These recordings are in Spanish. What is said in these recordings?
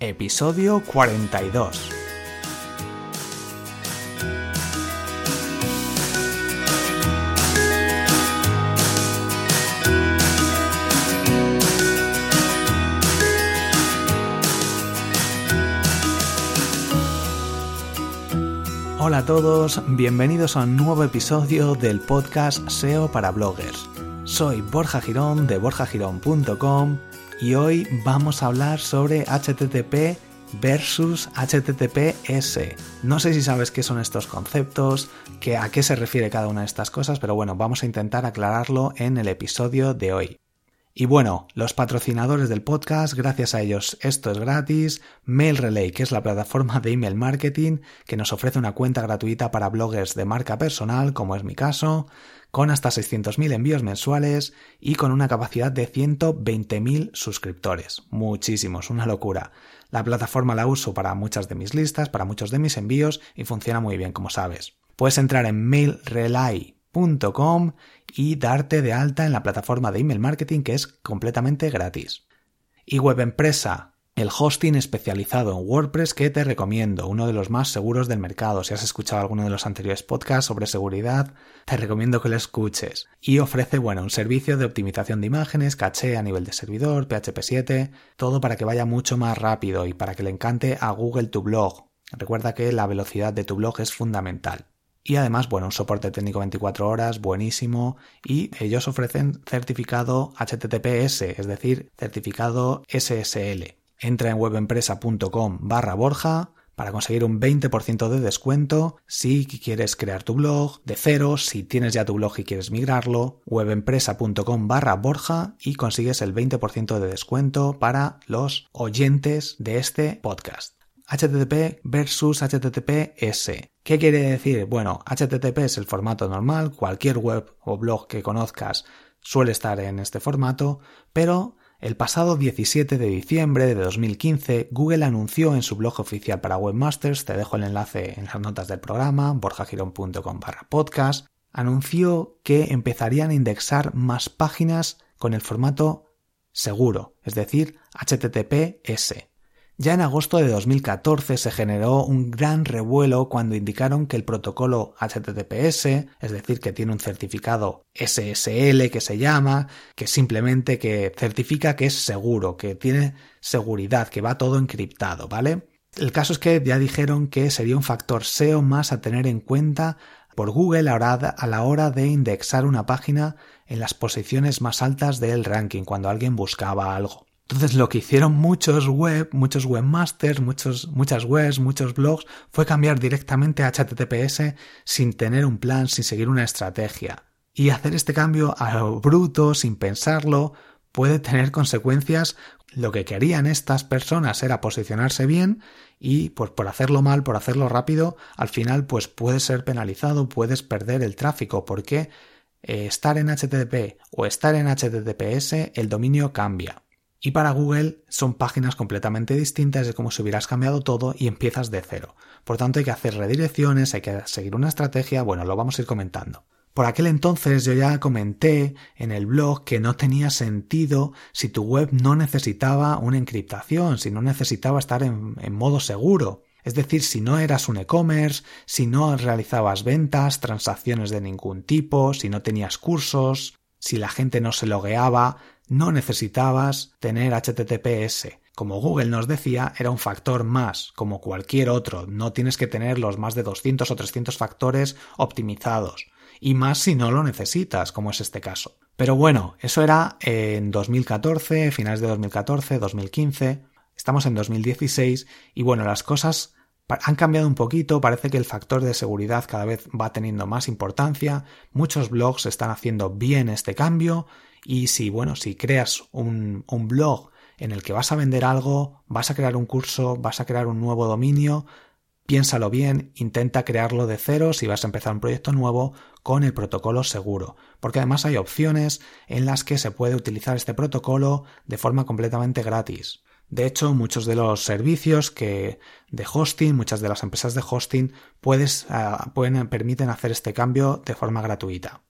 episodio 42. Hola a todos, bienvenidos a un nuevo episodio del podcast SEO para bloggers. Soy Borja Girón de borjagirón.com y hoy vamos a hablar sobre HTTP versus HTTPS. No sé si sabes qué son estos conceptos, que a qué se refiere cada una de estas cosas, pero bueno, vamos a intentar aclararlo en el episodio de hoy. Y bueno, los patrocinadores del podcast, gracias a ellos esto es gratis. MailRelay, que es la plataforma de email marketing que nos ofrece una cuenta gratuita para bloggers de marca personal, como es mi caso, con hasta 600.000 envíos mensuales y con una capacidad de 120.000 suscriptores. Muchísimos, una locura. La plataforma la uso para muchas de mis listas, para muchos de mis envíos y funciona muy bien, como sabes. Puedes entrar en MailRelay y darte de alta en la plataforma de email marketing que es completamente gratis. Y Web Empresa, el hosting especializado en WordPress que te recomiendo, uno de los más seguros del mercado. Si has escuchado alguno de los anteriores podcasts sobre seguridad, te recomiendo que lo escuches. Y ofrece, bueno, un servicio de optimización de imágenes, caché a nivel de servidor, PHP 7, todo para que vaya mucho más rápido y para que le encante a Google tu blog. Recuerda que la velocidad de tu blog es fundamental. Y además, bueno, un soporte técnico 24 horas, buenísimo. Y ellos ofrecen certificado HTTPS, es decir, certificado SSL. Entra en webempresa.com barra Borja para conseguir un 20% de descuento si quieres crear tu blog de cero, si tienes ya tu blog y quieres migrarlo, webempresa.com barra Borja y consigues el 20% de descuento para los oyentes de este podcast. HTTP versus HTTPS. ¿Qué quiere decir? Bueno, HTTP es el formato normal, cualquier web o blog que conozcas suele estar en este formato, pero el pasado 17 de diciembre de 2015 Google anunció en su blog oficial para webmasters, te dejo el enlace en las notas del programa, borjagirón.com barra podcast, anunció que empezarían a indexar más páginas con el formato seguro, es decir, HTTPS. Ya en agosto de 2014 se generó un gran revuelo cuando indicaron que el protocolo HTTPS, es decir, que tiene un certificado SSL que se llama, que simplemente que certifica que es seguro, que tiene seguridad, que va todo encriptado, ¿vale? El caso es que ya dijeron que sería un factor SEO más a tener en cuenta por Google a la hora de indexar una página en las posiciones más altas del ranking cuando alguien buscaba algo. Entonces lo que hicieron muchos web, muchos webmasters, muchos, muchas webs, muchos blogs, fue cambiar directamente a HTTPS sin tener un plan, sin seguir una estrategia. Y hacer este cambio a lo bruto, sin pensarlo, puede tener consecuencias. Lo que querían estas personas era posicionarse bien y pues por hacerlo mal, por hacerlo rápido, al final pues puedes ser penalizado, puedes perder el tráfico porque eh, estar en HTTP o estar en HTTPS el dominio cambia. Y para Google son páginas completamente distintas de como si hubieras cambiado todo y empiezas de cero. Por tanto hay que hacer redirecciones, hay que seguir una estrategia, bueno, lo vamos a ir comentando. Por aquel entonces yo ya comenté en el blog que no tenía sentido si tu web no necesitaba una encriptación, si no necesitaba estar en, en modo seguro. Es decir, si no eras un e-commerce, si no realizabas ventas, transacciones de ningún tipo, si no tenías cursos, si la gente no se logueaba, no necesitabas tener HTTPS. Como Google nos decía, era un factor más, como cualquier otro. No tienes que tener los más de 200 o 300 factores optimizados. Y más si no lo necesitas, como es este caso. Pero bueno, eso era en 2014, finales de 2014, 2015. Estamos en 2016 y bueno, las cosas han cambiado un poquito, parece que el factor de seguridad cada vez va teniendo más importancia, muchos blogs están haciendo bien este cambio y si, bueno, si creas un, un blog en el que vas a vender algo, vas a crear un curso, vas a crear un nuevo dominio, piénsalo bien, intenta crearlo de cero si vas a empezar un proyecto nuevo con el protocolo seguro, porque además hay opciones en las que se puede utilizar este protocolo de forma completamente gratis. De hecho, muchos de los servicios que de hosting, muchas de las empresas de hosting, uh, pueden, permiten hacer este cambio de forma gratuita.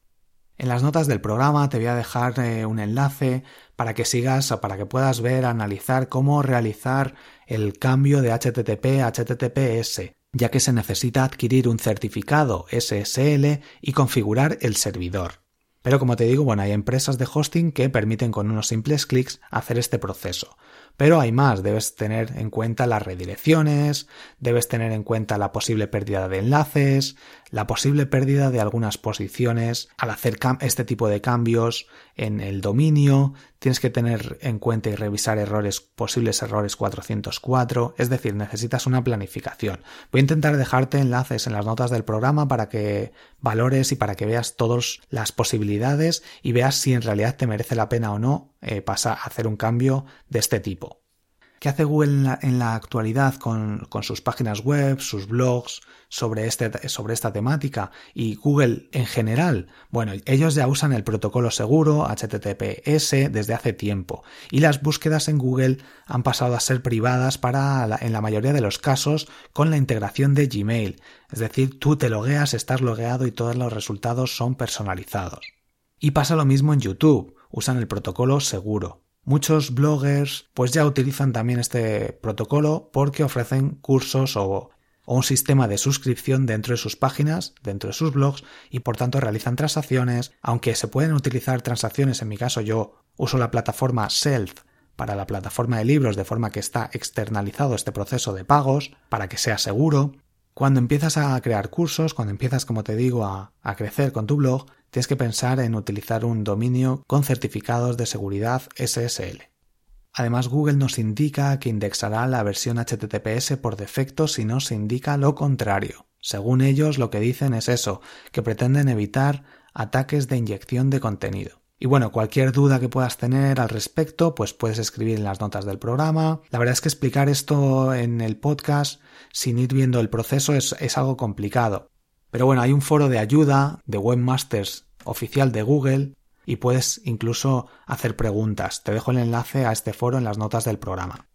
En las notas del programa te voy a dejar eh, un enlace para que sigas o para que puedas ver, analizar cómo realizar el cambio de HTTP a HTTPS, ya que se necesita adquirir un certificado SSL y configurar el servidor. Pero como te digo, bueno, hay empresas de hosting que permiten con unos simples clics hacer este proceso. Pero hay más, debes tener en cuenta las redirecciones, debes tener en cuenta la posible pérdida de enlaces, la posible pérdida de algunas posiciones al hacer este tipo de cambios en el dominio, tienes que tener en cuenta y revisar errores, posibles errores 404, es decir, necesitas una planificación. Voy a intentar dejarte enlaces en las notas del programa para que valores y para que veas todas las posibilidades y veas si en realidad te merece la pena o no eh, pasar a hacer un cambio de este tipo. ¿Qué hace Google en la, actualidad con, sus páginas web, sus blogs sobre, este, sobre esta temática y Google en general? Bueno, ellos ya usan el protocolo seguro HTTPS desde hace tiempo y las búsquedas en Google han pasado a ser privadas para en la mayoría de los casos con la integración de Gmail. Es decir, tú te logueas, estás logueado y todos los resultados son personalizados. Y pasa lo mismo en YouTube, usan el protocolo seguro. Muchos bloggers pues ya utilizan también este protocolo porque ofrecen cursos o, un sistema de suscripción dentro de sus páginas, dentro de sus blogs y por tanto realizan transacciones, aunque se pueden utilizar transacciones, en mi caso yo uso la plataforma Self para la plataforma de libros de forma que está externalizado este proceso de pagos para que sea seguro. Cuando empiezas a crear cursos, cuando empiezas, como te digo, a, a crecer con tu blog, tienes que pensar en utilizar un dominio con certificados de seguridad SSL. Además, Google nos indica que indexará la versión HTTPS por defecto si no se indica lo contrario. Según ellos, lo que dicen es eso, que pretenden evitar ataques de inyección de contenido. Y bueno, cualquier duda que puedas tener al respecto, pues puedes escribir en las notas del programa. La verdad es que explicar esto en el podcast sin ir viendo el proceso es, es algo complicado. Pero bueno, hay un foro de ayuda de webmasters oficial de Google y puedes incluso hacer preguntas. Te dejo el enlace a este foro en las notas del programa.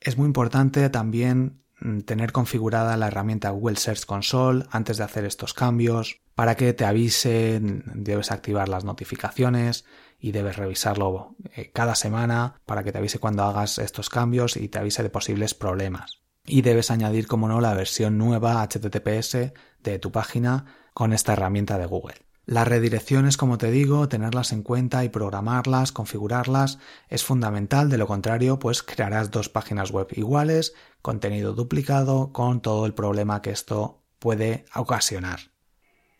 Es muy importante también mm, tener configurada la herramienta Google Search Console antes de hacer estos cambios para que te avise, debes activar las notificaciones y debes revisarlo eh, cada semana para que te avise cuando hagas estos cambios y te avise de posibles problemas. Y debes añadir, como no, la versión nueva HTTPS de tu página con esta herramienta de Google. Las redirecciones, como te digo, tenerlas en cuenta y programarlas, configurarlas, es fundamental, de lo contrario, pues crearás dos páginas web iguales, contenido duplicado, con todo el problema que esto puede ocasionar.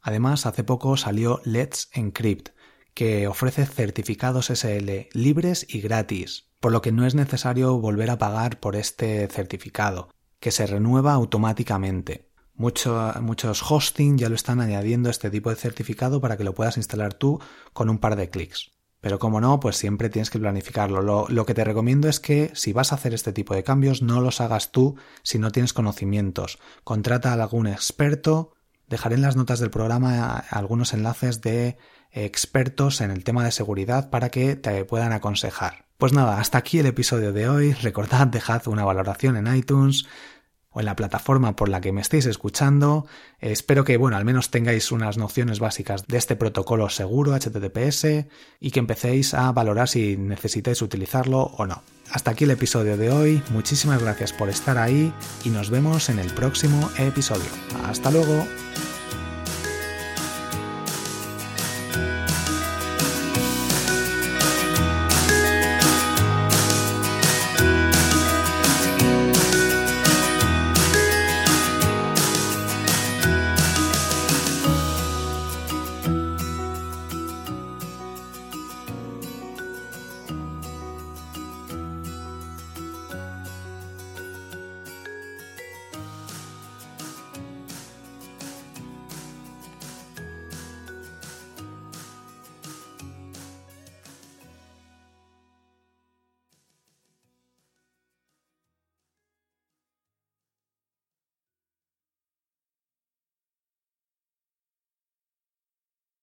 Además, hace poco salió Let's Encrypt, que ofrece certificados SL libres y gratis, por lo que no es necesario volver a pagar por este certificado, que se renueva automáticamente muchos hosting ya lo están añadiendo este tipo de certificado para que lo puedas instalar tú con un par de clics. Pero como no, pues siempre tienes que planificarlo. Lo, lo, que te recomiendo es que si vas a hacer este tipo de cambios, no los hagas tú si no tienes conocimientos. Contrata a algún experto. Dejaré en las notas del programa algunos enlaces de expertos en el tema de seguridad para que te puedan aconsejar. Pues nada, hasta aquí el episodio de hoy. Recordad, dejad una valoración en iTunes o en la plataforma por la que me estéis escuchando. espero que, bueno, al menos tengáis unas nociones básicas de este protocolo seguro HTTPS y que empecéis a valorar si necesitáis utilizarlo o no. Hasta aquí el episodio de hoy, muchísimas gracias por estar ahí y nos vemos en el próximo episodio. Hasta luego.